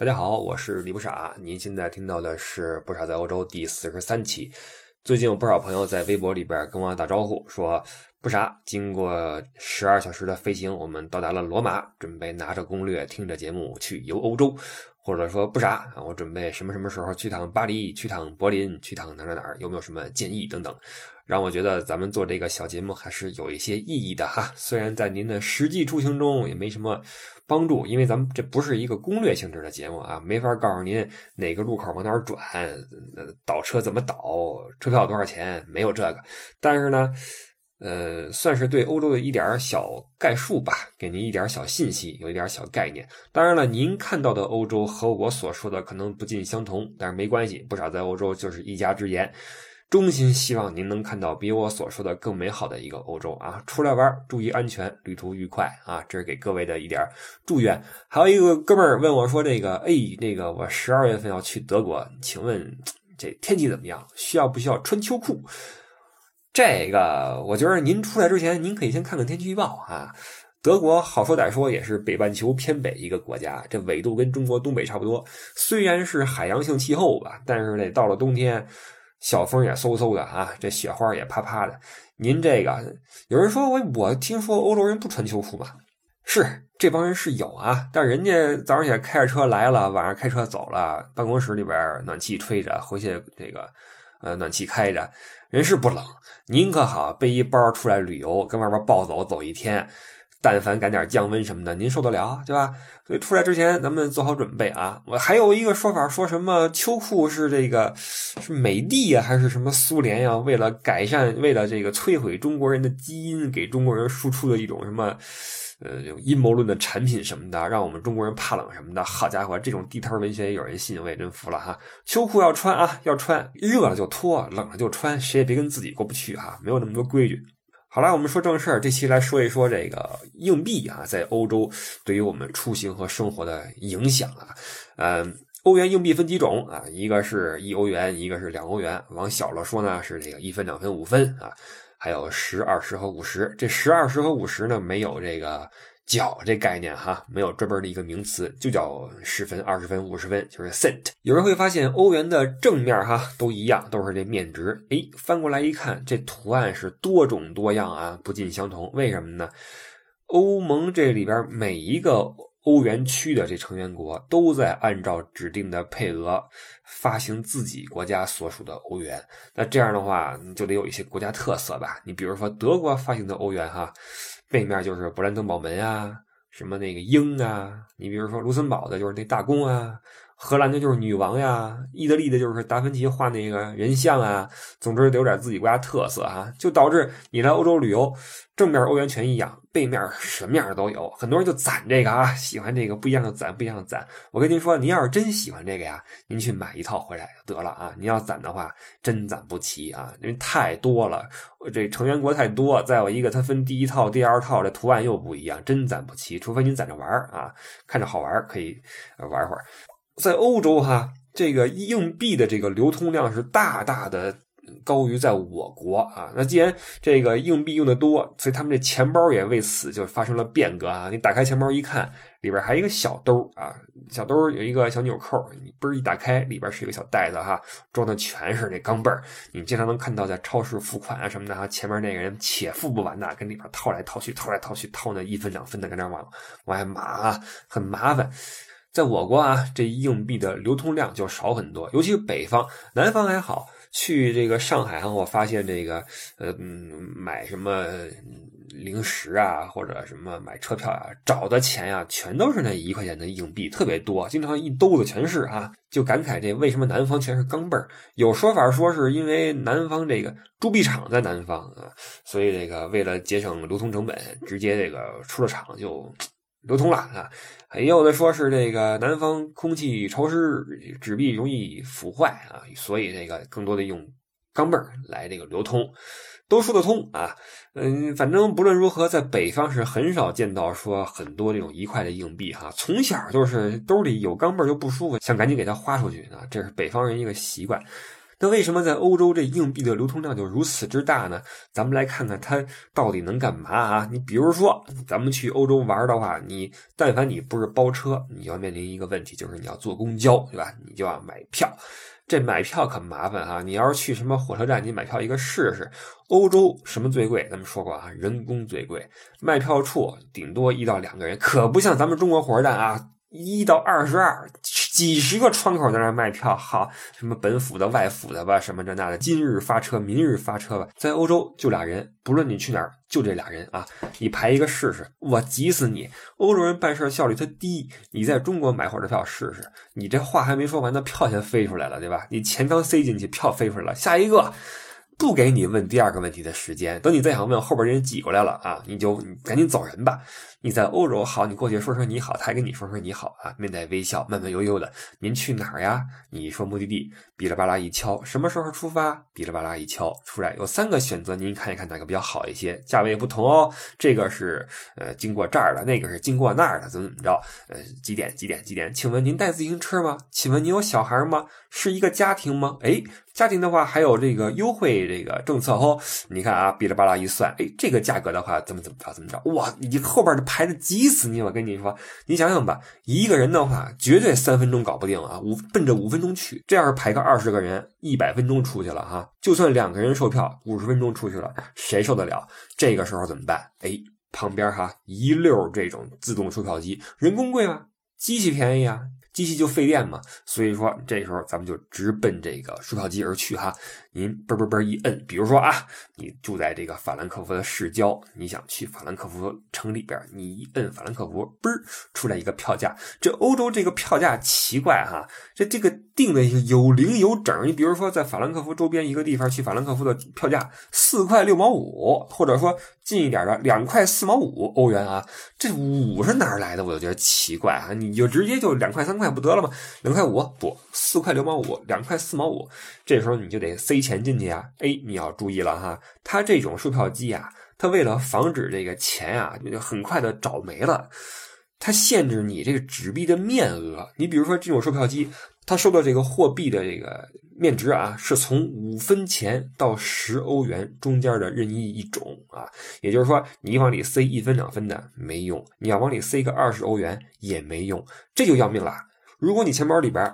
大家好，我是李不傻。您现在听到的是《不傻在欧洲》第四十三期。最近有不少朋友在微博里边跟我打招呼，说不傻。经过十二小时的飞行，我们到达了罗马，准备拿着攻略，听着节目去游欧洲。或者说不傻，我准备什么什么时候去趟巴黎，去趟柏林，去趟哪哪哪儿？有没有什么建议等等？让我觉得咱们做这个小节目还是有一些意义的哈。虽然在您的实际出行中也没什么帮助，因为咱们这不是一个攻略性质的节目啊，没法告诉您哪个路口往哪儿转，倒车怎么倒，车票多少钱，没有这个。但是呢。呃，算是对欧洲的一点小概述吧，给您一点小信息，有一点小概念。当然了，您看到的欧洲和我所说的可能不尽相同，但是没关系，不少在欧洲就是一家之言。衷心希望您能看到比我所说的更美好的一个欧洲啊！出来玩，注意安全，旅途愉快啊！这是给各位的一点祝愿。还有一个哥们儿问我说：“这个，哎，那个我十二月份要去德国，请问这天气怎么样？需要不需要穿秋裤？”这个，我觉得您出来之前，您可以先看看天气预报啊。德国好说歹说也是北半球偏北一个国家，这纬度跟中国东北差不多。虽然是海洋性气候吧，但是呢，到了冬天，小风也嗖嗖的啊，这雪花也啪啪的。您这个，有人说我我听说欧洲人不穿秋裤吧？是这帮人是有啊，但人家早上起来开着车来了，晚上开车走了，办公室里边暖气吹着，回去这个呃暖气开着。人是不冷，您可好，背一包出来旅游，跟外边暴走走一天，但凡赶点降温什么的，您受得了，对吧？所以出来之前，咱们做好准备啊。我还有一个说法，说什么秋裤是这个是美帝呀，还是什么苏联呀？为了改善，为了这个摧毁中国人的基因，给中国人输出的一种什么？呃，阴谋论的产品什么的，让我们中国人怕冷什么的。好家伙，这种地摊文学也有人信，我也真服了哈。秋裤要穿啊，要穿，热了就脱，冷了就穿，谁也别跟自己过不去哈，没有那么多规矩。好了，我们说正事儿，这期来说一说这个硬币啊，在欧洲对于我们出行和生活的影响啊。嗯，欧元硬币分几种啊？一个是一欧元，一个是两欧元。往小了说呢，是这个一分、两分、五分啊。还有十、二十和五十，这十、二十和五十呢，没有这个角这概念哈，没有专门的一个名词，就叫十分、二十分、五十分，就是 cent。有人会发现欧元的正面哈都一样，都是这面值。哎，翻过来一看，这图案是多种多样啊，不尽相同。为什么呢？欧盟这里边每一个。欧元区的这成员国都在按照指定的配额发行自己国家所属的欧元，那这样的话你就得有一些国家特色吧？你比如说德国发行的欧元，哈，背面就是勃兰登堡门啊，什么那个鹰啊，你比如说卢森堡的就是那大公啊。荷兰的就是女王呀，意大利的就是达芬奇画那个人像啊，总之得有点自己国家特色哈，就导致你来欧洲旅游，正面欧元全一样，背面什么样都有，很多人就攒这个啊，喜欢这个不一样的攒，不一样的攒。我跟您说，您要是真喜欢这个呀，您去买一套回来就得了啊。您要攒的话，真攒不齐啊，因为太多了，这成员国太多，再有一个它分第一套、第二套，这图案又不一样，真攒不齐。除非您攒着玩啊，看着好玩可以玩会儿。在欧洲哈，这个硬币的这个流通量是大大的高于在我国啊。那既然这个硬币用的多，所以他们这钱包也为此就发生了变革啊。你打开钱包一看，里边还有一个小兜啊，小兜有一个小纽扣，你嘣一打开，里边是一个小袋子哈，装的全是那钢镚儿。你经常能看到在超市付款啊什么的哈，前面那个人且付不完的，跟里边掏来掏去，掏来掏去，掏那一分两分的，跟那往往外码，很麻烦。在我国啊，这硬币的流通量就少很多，尤其是北方，南方还好。去这个上海啊，我发现这个呃，买什么零食啊，或者什么买车票啊，找的钱呀，全都是那一块钱的硬币，特别多，经常一兜子全是啊。就感慨这为什么南方全是钢镚儿？有说法说是因为南方这个铸币厂在南方啊，所以这个为了节省流通成本，直接这个出了厂就。流通了啊。也有的说是这个南方空气潮湿，纸币容易腐坏啊，所以这个更多的用钢镚儿来这个流通，都说得通啊。嗯，反正不论如何，在北方是很少见到说很多这种一块的硬币哈。从小就是兜里有钢镚儿就不舒服，想赶紧给它花出去啊，这是北方人一个习惯。那为什么在欧洲这硬币的流通量就如此之大呢？咱们来看看它到底能干嘛啊？你比如说，咱们去欧洲玩的话，你但凡你不是包车，你要面临一个问题，就是你要坐公交，对吧？你就要买票，这买票可麻烦哈。你要是去什么火车站，你买票一个试试。欧洲什么最贵？咱们说过啊，人工最贵，卖票处顶多一到两个人，可不像咱们中国火车站啊。一到二十二，几十个窗口在那卖票，好，什么本府的、外府的吧，什么这那的，今日发车，明日发车吧。在欧洲就俩人，不论你去哪儿，就这俩人啊。你排一个试试，我急死你！欧洲人办事效率他低，你在中国买火车票试试，你这话还没说完，那票先飞出来了，对吧？你钱刚塞进去，票飞出来了，下一个。不给你问第二个问题的时间，等你再想问，后边人挤过来了啊，你就赶紧走人吧。你在欧洲好，你过去说声你好，他还跟你说声你好啊，面带微笑，慢慢悠悠的。您去哪儿呀？你说目的地，哔哩吧啦一敲，什么时候出发？哔哩吧啦一敲，出来有三个选择，您看一看哪个比较好一些，价位不同哦。这个是呃经过这儿的，那个是经过那儿的，怎么怎么着？呃几点几点几点？请问您带自行车吗？请问您有小孩吗？是一个家庭吗？哎。家庭的话还有这个优惠这个政策哦，你看啊，哔哩吧啦一算，哎，这个价格的话怎么怎么着怎么着，哇，你后边的排的急死你！我跟你说，你想想吧，一个人的话绝对三分钟搞不定啊，五奔着五分钟去，这要是排个二十个人，一百分钟出去了哈，就算两个人售票，五十分钟出去了，谁受得了？这个时候怎么办？哎，旁边哈一溜这种自动售票机，人工贵吗？机器便宜啊。机器就费电嘛，所以说这时候咱们就直奔这个售票机而去哈。您嘣嘣嘣一摁，比如说啊，你住在这个法兰克福的市郊，你想去法兰克福城里边，你一摁法兰克福，嘣出来一个票价。这欧洲这个票价奇怪哈，这这个定的有零有整。你比如说在法兰克福周边一个地方去法兰克福的票价四块六毛五，或者说近一点的两块四毛五欧元啊，这五是哪儿来的？我就觉得奇怪啊，你就直接就两块三块不得了吗？两块五不，四块六毛五，两块四毛五，这时候你就得塞。钱进去啊，哎，你要注意了哈，它这种售票机啊，它为了防止这个钱啊就很快的找没了，它限制你这个纸币的面额。你比如说这种售票机，它收的这个货币的这个面值啊，是从五分钱到十欧元中间的任意一种啊。也就是说，你往里塞一分两分的没用，你要往里塞个二十欧元也没用，这就要命了。如果你钱包里边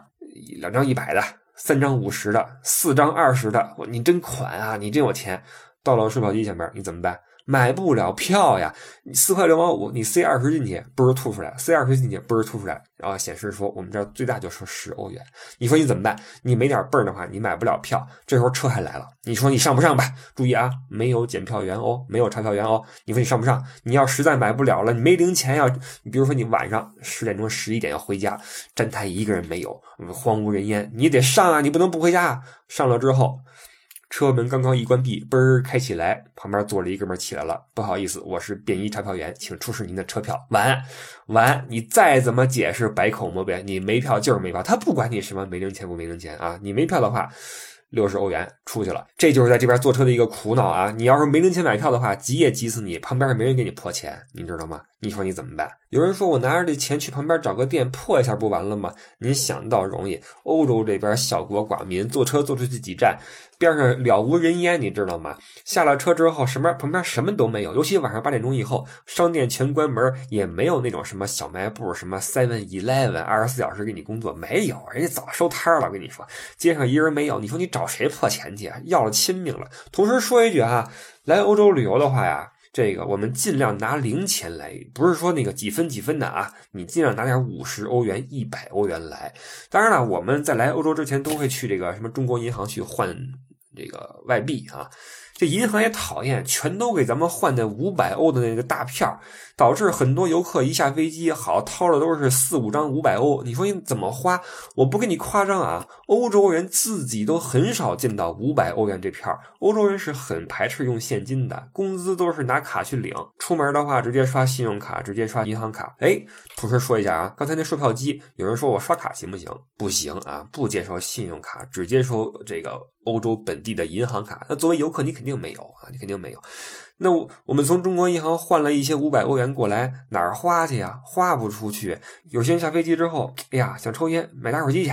两张一百的。三张五十的，四张二十的，你真款啊！你真有钱。到了售票机前面，你怎么办？买不了票呀！你四块六毛五，你塞二十进去，不是吐出来；塞二十进去，不是吐出来。然后显示说我们这儿最大就是十欧元。你说你怎么办？你没点儿儿的话，你买不了票。这时候车还来了，你说你上不上吧？注意啊，没有检票员哦，没有查票员哦。你说你上不上？你要实在买不了了，你没零钱呀。你比如说你晚上十点钟、十一点要回家，站台一个人没有，荒无人烟，你得上啊，你不能不回家啊。上了之后。车门刚刚一关闭，嘣儿开起来，旁边坐着一哥们起来了。不好意思，我是便衣查票员，请出示您的车票。完，完，你再怎么解释，百口莫辩，你没票就是没票，他不管你什么没零钱不没零钱啊，你没票的话。六十欧元出去了，这就是在这边坐车的一个苦恼啊！你要是没零钱买票的话，急也急死你，旁边也没人给你破钱，你知道吗？你说你怎么办？有人说我拿着这钱去旁边找个店破一下不完了吗？您想到容易，欧洲这边小国寡民，坐车坐出去几站，边上了无人烟，你知道吗？下了车之后，什么旁边什么都没有，尤其晚上八点钟以后，商店全关门，也没有那种什么小卖部，什么 Seven Eleven 二十四小时给你工作，没有，人家早收摊了。我跟你说，街上一人没有，你说你找谁破钱去？要了亲命了。同时说一句哈，来欧洲旅游的话呀。这个我们尽量拿零钱来，不是说那个几分几分的啊，你尽量拿点五十欧元、一百欧元来。当然了，我们在来欧洲之前都会去这个什么中国银行去换这个外币啊。这银行也讨厌，全都给咱们换那五百欧的那个大票，导致很多游客一下飞机，好掏的都是四五张五百欧。你说你怎么花？我不跟你夸张啊，欧洲人自己都很少见到五百欧元这票。欧洲人是很排斥用现金的，工资都是拿卡去领，出门的话直接刷信用卡，直接刷银行卡。哎，同时说一下啊，刚才那售票机，有人说我刷卡行不行？不行啊，不接受信用卡，只接受这个欧洲本地的银行卡。那作为游客，你肯定没有啊，你肯定没有。那我我们从中国银行换了一些五百欧元过来，哪儿花去呀？花不出去。有些人下飞机之后，哎呀，想抽烟，买打火机去。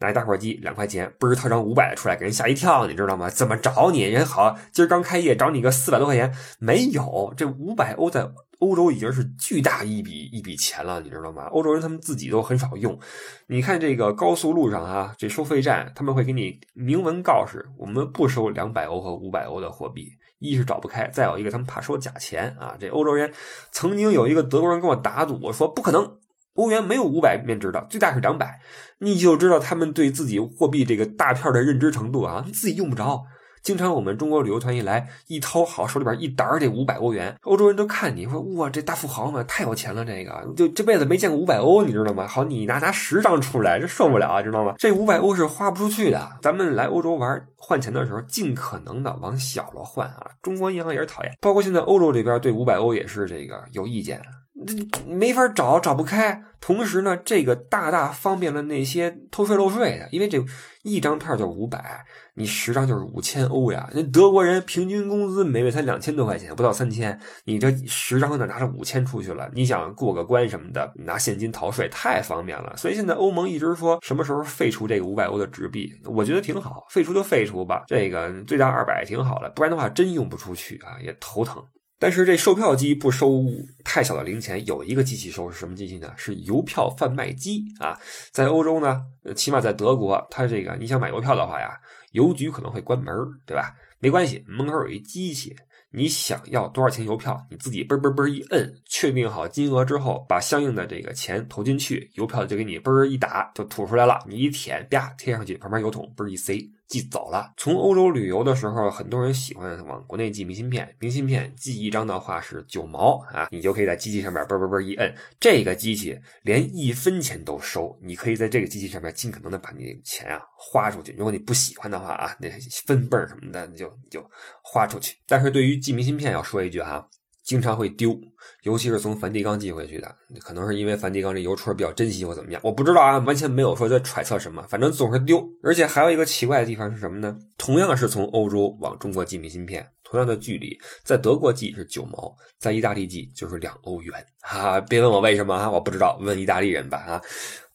拿一打火机两块钱，嘣儿掏张五百出来，给人吓一跳，你知道吗？怎么找你？人好，今儿刚开业，找你个四百多块钱，没有。这五百欧在欧洲已经是巨大一笔一笔钱了，你知道吗？欧洲人他们自己都很少用。你看这个高速路上啊，这收费站他们会给你明文告示，我们不收两百欧和五百欧的货币。一是找不开，再有一个他们怕收假钱啊。这欧洲人曾经有一个德国人跟我打赌，我说不可能。欧元没有五百面值的，最大是两百，你就知道他们对自己货币这个大片的认知程度啊，自己用不着。经常我们中国旅游团一来，一掏好手里边一沓这五百欧元，欧洲人都看你说哇，这大富豪嘛，太有钱了，这个就这辈子没见过五百欧，你知道吗？好，你拿拿十张出来，这受不了啊，知道吗？这五百欧是花不出去的。咱们来欧洲玩换钱的时候，尽可能的往小了换啊。中国银行也是讨厌，包括现在欧洲这边对五百欧也是这个有意见。这没法找，找不开。同时呢，这个大大方便了那些偷税漏税的，因为这一张票就五百，你十张就是五千欧呀。那德国人平均工资每月才两千多块钱，不到三千，你这十张呢拿着五千出去了，你想过个关什么的，拿现金逃税太方便了。所以现在欧盟一直说什么时候废除这个五百欧的纸币，我觉得挺好，废除就废除吧，这个最大二百挺好的，不然的话真用不出去啊，也头疼。但是这售票机不收太小的零钱，有一个机器收是什么机器呢？是邮票贩卖机啊！在欧洲呢，起码在德国，它这个你想买邮票的话呀，邮局可能会关门，对吧？没关系，门口有一机器。你想要多少钱邮票？你自己嘣嘣嘣一摁，确定好金额之后，把相应的这个钱投进去，邮票就给你嘣一打就吐出来了。你一舔，啪贴上去，旁边邮筒嘣一塞，寄走了。从欧洲旅游的时候，很多人喜欢往国内寄明信片，明信片寄一张的话是九毛啊，你就可以在机器上面嘣嘣嘣一摁，这个机器连一分钱都收，你可以在这个机器上面尽可能的把你钱啊花出去。如果你不喜欢的话啊，那分泵什么的就你就花出去。但是对于寄明信片要说一句哈，经常会丢，尤其是从梵蒂冈寄回去的，可能是因为梵蒂冈这邮戳比较珍惜或怎么样，我不知道啊，完全没有说在揣测什么，反正总是丢。而且还有一个奇怪的地方是什么呢？同样是从欧洲往中国寄明信片，同样的距离，在德国寄是九毛，在意大利寄就是两欧元。哈，别问我为什么啊，我不知道，问意大利人吧啊。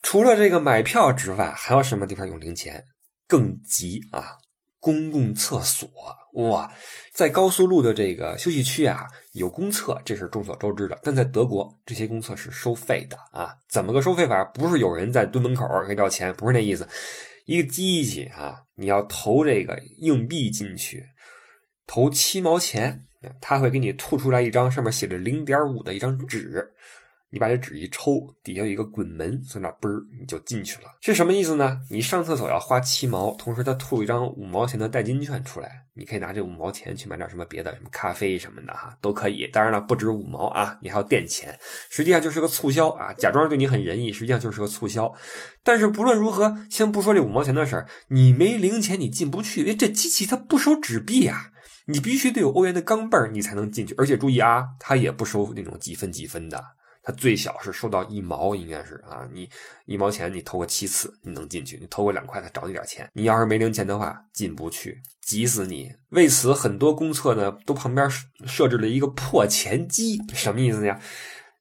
除了这个买票之外，还有什么地方用零钱？更急啊！公共厕所哇，在高速路的这个休息区啊，有公厕，这是众所周知的。但在德国，这些公厕是收费的啊。怎么个收费法？不是有人在蹲门口给要钱，不是那意思。一个机器啊，你要投这个硬币进去，投七毛钱，他会给你吐出来一张上面写着零点五的一张纸。你把这纸一抽，底下有一个滚门，从那嘣儿你就进去了。是什么意思呢？你上厕所要花七毛，同时他吐一张五毛钱的代金券出来，你可以拿这五毛钱去买点什么别的，什么咖啡什么的哈，都可以。当然了，不止五毛啊，你还要垫钱，实际上就是个促销啊，假装对你很仁义，实际上就是个促销。但是不论如何，先不说这五毛钱的事儿，你没零钱你进不去，因为这机器它不收纸币啊，你必须得有欧元的钢镚你才能进去。而且注意啊，它也不收那种几分几分的。它最小是收到一毛，应该是啊，你一毛钱你投个七次，你能进去；你投个两块，他找你点钱。你要是没零钱的话，进不去，急死你。为此，很多公厕呢都旁边设置了一个破钱机，什么意思呢？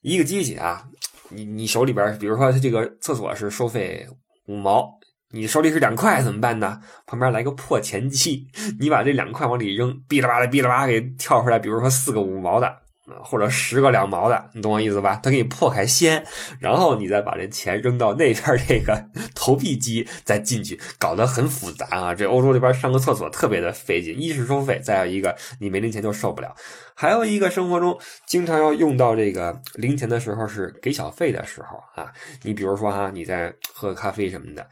一个机器啊，你你手里边，比如说它这个厕所是收费五毛，你手里是两块怎么办呢？旁边来个破钱机，你把这两块往里扔，哔啦吧啦哔啦吧给跳出来，比如说四个五毛的。或者十个两毛的，你懂我意思吧？他给你破开先，然后你再把这钱扔到那边这个 投币机，再进去，搞得很复杂啊！这欧洲这边上个厕所特别的费劲，一是收费，再有一个你没零钱就受不了。还有一个生活中经常要用到这个零钱的时候是给小费的时候啊。你比如说哈，你在喝咖啡什么的，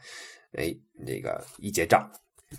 哎，那个一结账，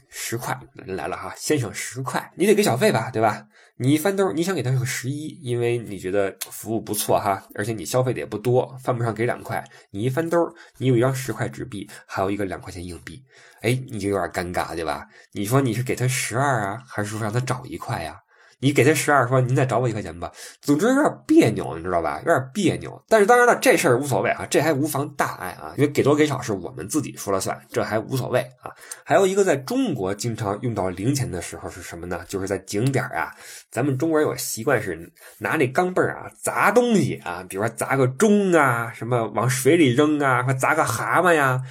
十块来了哈，先生十块，你得给小费吧，对吧？你一翻兜，你想给他个十一，因为你觉得服务不错哈，而且你消费的也不多，犯不上给两块。你一翻兜，你有一张十块纸币，还有一个两块钱硬币，哎，你就有点尴尬，对吧？你说你是给他十二啊，还是说让他找一块呀？你给他十二，说您再找我一块钱吧。总之有点别扭，你知道吧？有点别扭。但是当然了，这事儿无所谓啊，这还无妨大碍啊，因为给多给少是我们自己说了算，这还无所谓啊。还有一个在中国经常用到零钱的时候是什么呢？就是在景点啊，咱们中国人有习惯是拿那钢镚啊砸东西啊，比如说砸个钟啊，什么往水里扔啊，或砸个蛤蟆呀。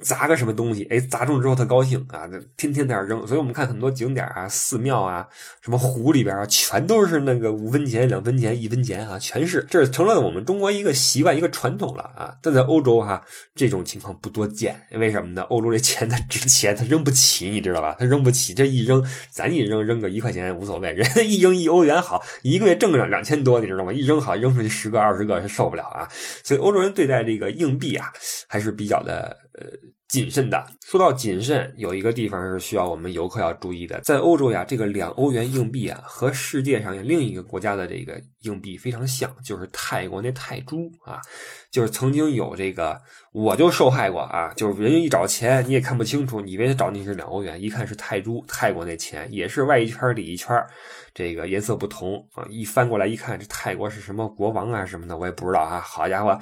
砸个什么东西，哎，砸中之后他高兴啊，天天在那扔。所以我们看很多景点啊、寺庙啊、什么湖里边啊，全都是那个五分钱、两分钱、一分钱啊，全是，这成了我们中国一个习惯、一个传统了啊。但在欧洲哈，这种情况不多见，为什么呢？欧洲这钱它值钱，它扔不起，你知道吧？它扔不起，这一扔，咱一扔扔个一块钱无所谓，人家一扔一欧元好，一个月挣了两千多，你知道吗？一扔好，扔出去十个、二十个是受不了啊。所以欧洲人对待这个硬币啊，还是比较的呃。谨慎的，说到谨慎，有一个地方是需要我们游客要注意的。在欧洲呀，这个两欧元硬币啊，和世界上另一个国家的这个硬币非常像，就是泰国那泰铢啊，就是曾经有这个，我就受害过啊，就是人家一找钱你也看不清楚，以为他找你是两欧元，一看是泰铢，泰国那钱也是外一圈里一圈，这个颜色不同啊，一翻过来一看，这泰国是什么国王啊什么的，我也不知道啊。好家伙，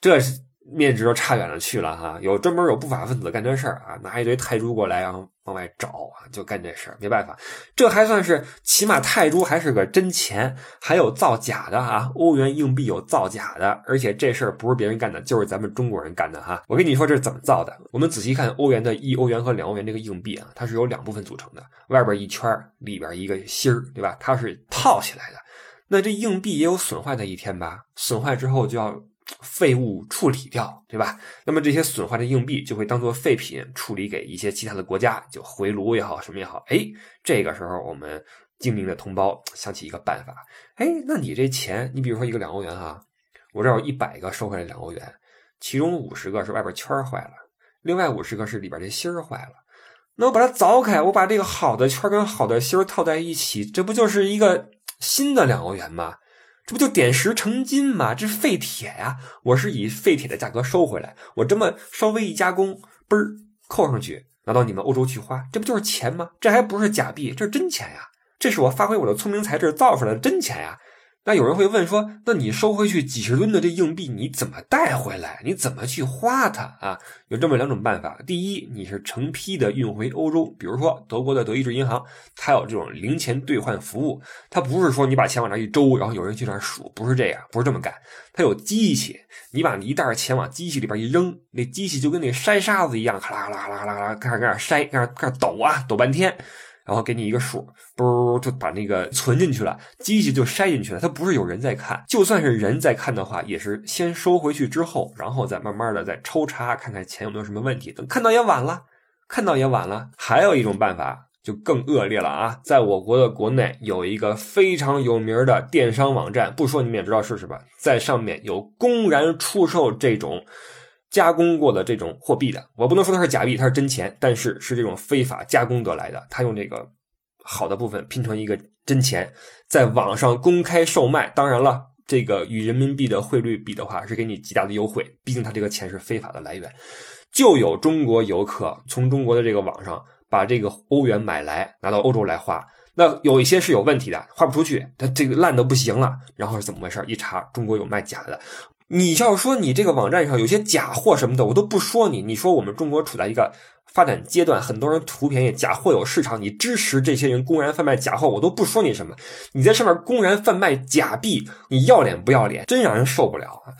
这是。面值都差远了去了哈，有专门有不法分子干这事儿啊，拿一堆泰铢过来，然后往外找啊，就干这事儿。没办法，这还算是起码泰铢还是个真钱，还有造假的啊，欧元硬币有造假的，而且这事儿不是别人干的，就是咱们中国人干的哈。我跟你说这是怎么造的？我们仔细看欧元的一欧元和两欧元这个硬币啊，它是由两部分组成的，外边一圈里边一个芯儿，对吧？它是套起来的。那这硬币也有损坏的一天吧？损坏之后就要。废物处理掉，对吧？那么这些损坏的硬币就会当做废品处理给一些其他的国家，就回炉也好，什么也好。哎，这个时候我们精明的同胞想起一个办法，哎，那你这钱，你比如说一个两欧元哈，我这有一百个收回来两欧元，其中五十个是外边圈坏了，另外五十个是里边这芯儿坏了，那我把它凿开，我把这个好的圈跟好的芯儿套在一起，这不就是一个新的两欧元吗？这不就点石成金吗？这是废铁呀！我是以废铁的价格收回来，我这么稍微一加工，嘣儿扣上去，拿到你们欧洲去花，这不就是钱吗？这还不是假币，这是真钱呀！这是我发挥我的聪明才智造出来的真钱呀！那有人会问说，那你收回去几十吨的这硬币，你怎么带回来？你怎么去花它啊？有这么两种办法。第一，你是成批的运回欧洲，比如说德国的德意志银行，它有这种零钱兑换服务。它不是说你把钱往那一周，然后有人去那数，不是这样，不是这么干。它有机器，你把一袋钱往机器里边一扔，那机器就跟那筛沙子一样，咔啦咔啦咔啦咔啦，开始开始筛，开始开始抖啊，抖半天。然后给你一个数，不就把那个存进去了，机器就筛进去了。它不是有人在看，就算是人在看的话，也是先收回去之后，然后再慢慢的再抽查，看看钱有没有什么问题。等看到也晚了，看到也晚了。还有一种办法就更恶劣了啊！在我国的国内有一个非常有名的电商网站，不说你们也知道是什么，在上面有公然出售这种。加工过的这种货币的，我不能说它是假币，它是真钱，但是是这种非法加工得来的。他用这个好的部分拼成一个真钱，在网上公开售卖。当然了，这个与人民币的汇率比的话，是给你极大的优惠。毕竟它这个钱是非法的来源。就有中国游客从中国的这个网上把这个欧元买来，拿到欧洲来花。那有一些是有问题的，花不出去，它这个烂的不行了。然后是怎么回事？一查，中国有卖假的。你要说你这个网站上有些假货什么的，我都不说你。你说我们中国处在一个发展阶段，很多人图便宜，假货有市场，你支持这些人公然贩卖假货，我都不说你什么。你在上面公然贩卖假币，你要脸不要脸？真让人受不了啊！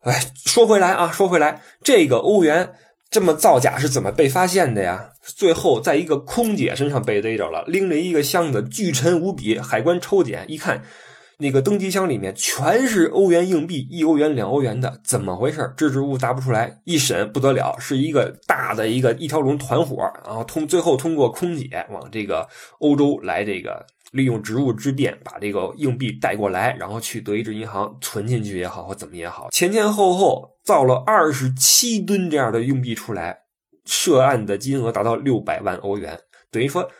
哎，说回来啊，说回来，这个欧元这么造假是怎么被发现的呀？最后在一个空姐身上被逮着了，拎着一个箱子，巨沉无比，海关抽检一看。那个登机箱里面全是欧元硬币，一欧元、两欧元的，怎么回事？支支吾吾答不出来。一审不得了，是一个大的一个一条龙团伙，然后通最后通过空姐往这个欧洲来，这个利用职务之便把这个硬币带过来，然后去德意志银行存进去也好，或怎么也好，前前后后造了二十七吨这样的硬币出来，涉案的金额达到六百万欧元。等于说。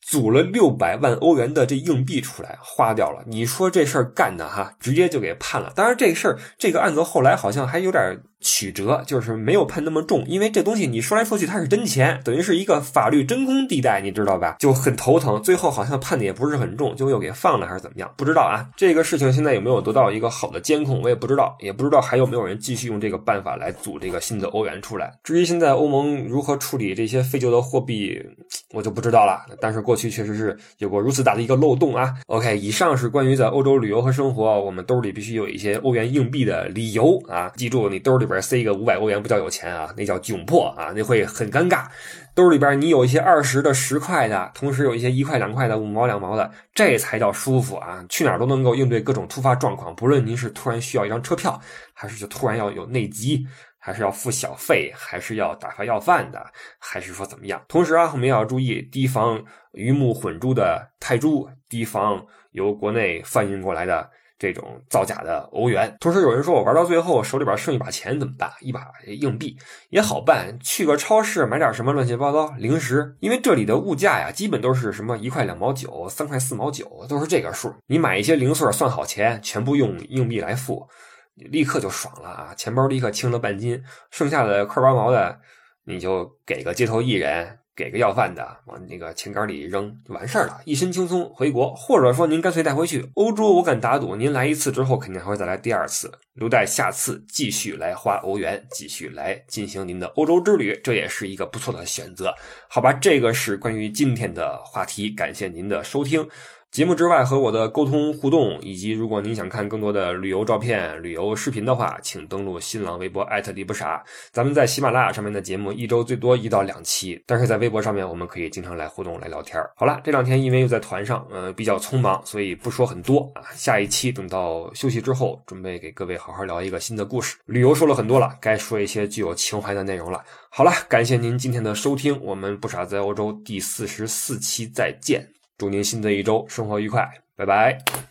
组了六百万欧元的这硬币出来花掉了，你说这事儿干的哈，直接就给判了。当然这事儿这个案子后来好像还有点曲折，就是没有判那么重，因为这东西你说来说去它是真钱，等于是一个法律真空地带，你知道吧？就很头疼。最后好像判的也不是很重，就又给放了还是怎么样？不知道啊。这个事情现在有没有得到一个好的监控，我也不知道，也不知道还有没有人继续用这个办法来组这个新的欧元出来。至于现在欧盟如何处理这些废旧的货币，我就不知道了。但是过去确实是有过如此大的一个漏洞啊。OK，以上是关于在欧洲旅游和生活，我们兜里必须有一些欧元硬币的理由啊。记住，你兜里边塞一个五百欧元不叫有钱啊，那叫窘迫啊，那会很尴尬。兜里边你有一些二十的、十块的，同时有一些一块两块的、五毛两毛的，这才叫舒服啊！去哪儿都能够应对各种突发状况，不论您是突然需要一张车票，还是就突然要有内急，还是要付小费，还是要打发要饭的，还是说怎么样？同时啊，我们也要注意提防鱼目混珠的泰铢，提防由国内贩运过来的。这种造假的欧元，同时有人说我玩到最后手里边剩一把钱怎么办？一把硬币也好办，去个超市买点什么乱七八糟零食，因为这里的物价呀，基本都是什么一块两毛九、三块四毛九，都是这个数。你买一些零碎，算好钱，全部用硬币来付，立刻就爽了啊！钱包立刻轻了半斤，剩下的块八毛的，你就给个街头艺人。给个要饭的，往那个钱杆里一扔就完事儿了，一身轻松回国，或者说您干脆带回去。欧洲我敢打赌，您来一次之后，肯定还会再来第二次，留待下次继续来花欧元，继续来进行您的欧洲之旅，这也是一个不错的选择。好吧，这个是关于今天的话题，感谢您的收听。节目之外和我的沟通互动，以及如果您想看更多的旅游照片、旅游视频的话，请登录新浪微博李不傻。咱们在喜马拉雅上面的节目一周最多一到两期，但是在微博上面我们可以经常来互动、来聊天。好了，这两天因为又在团上，呃，比较匆忙，所以不说很多啊。下一期等到休息之后，准备给各位好好聊一个新的故事。旅游说了很多了，该说一些具有情怀的内容了。好了，感谢您今天的收听，我们不傻在欧洲第四十四期再见。祝您新的一周生活愉快，拜拜。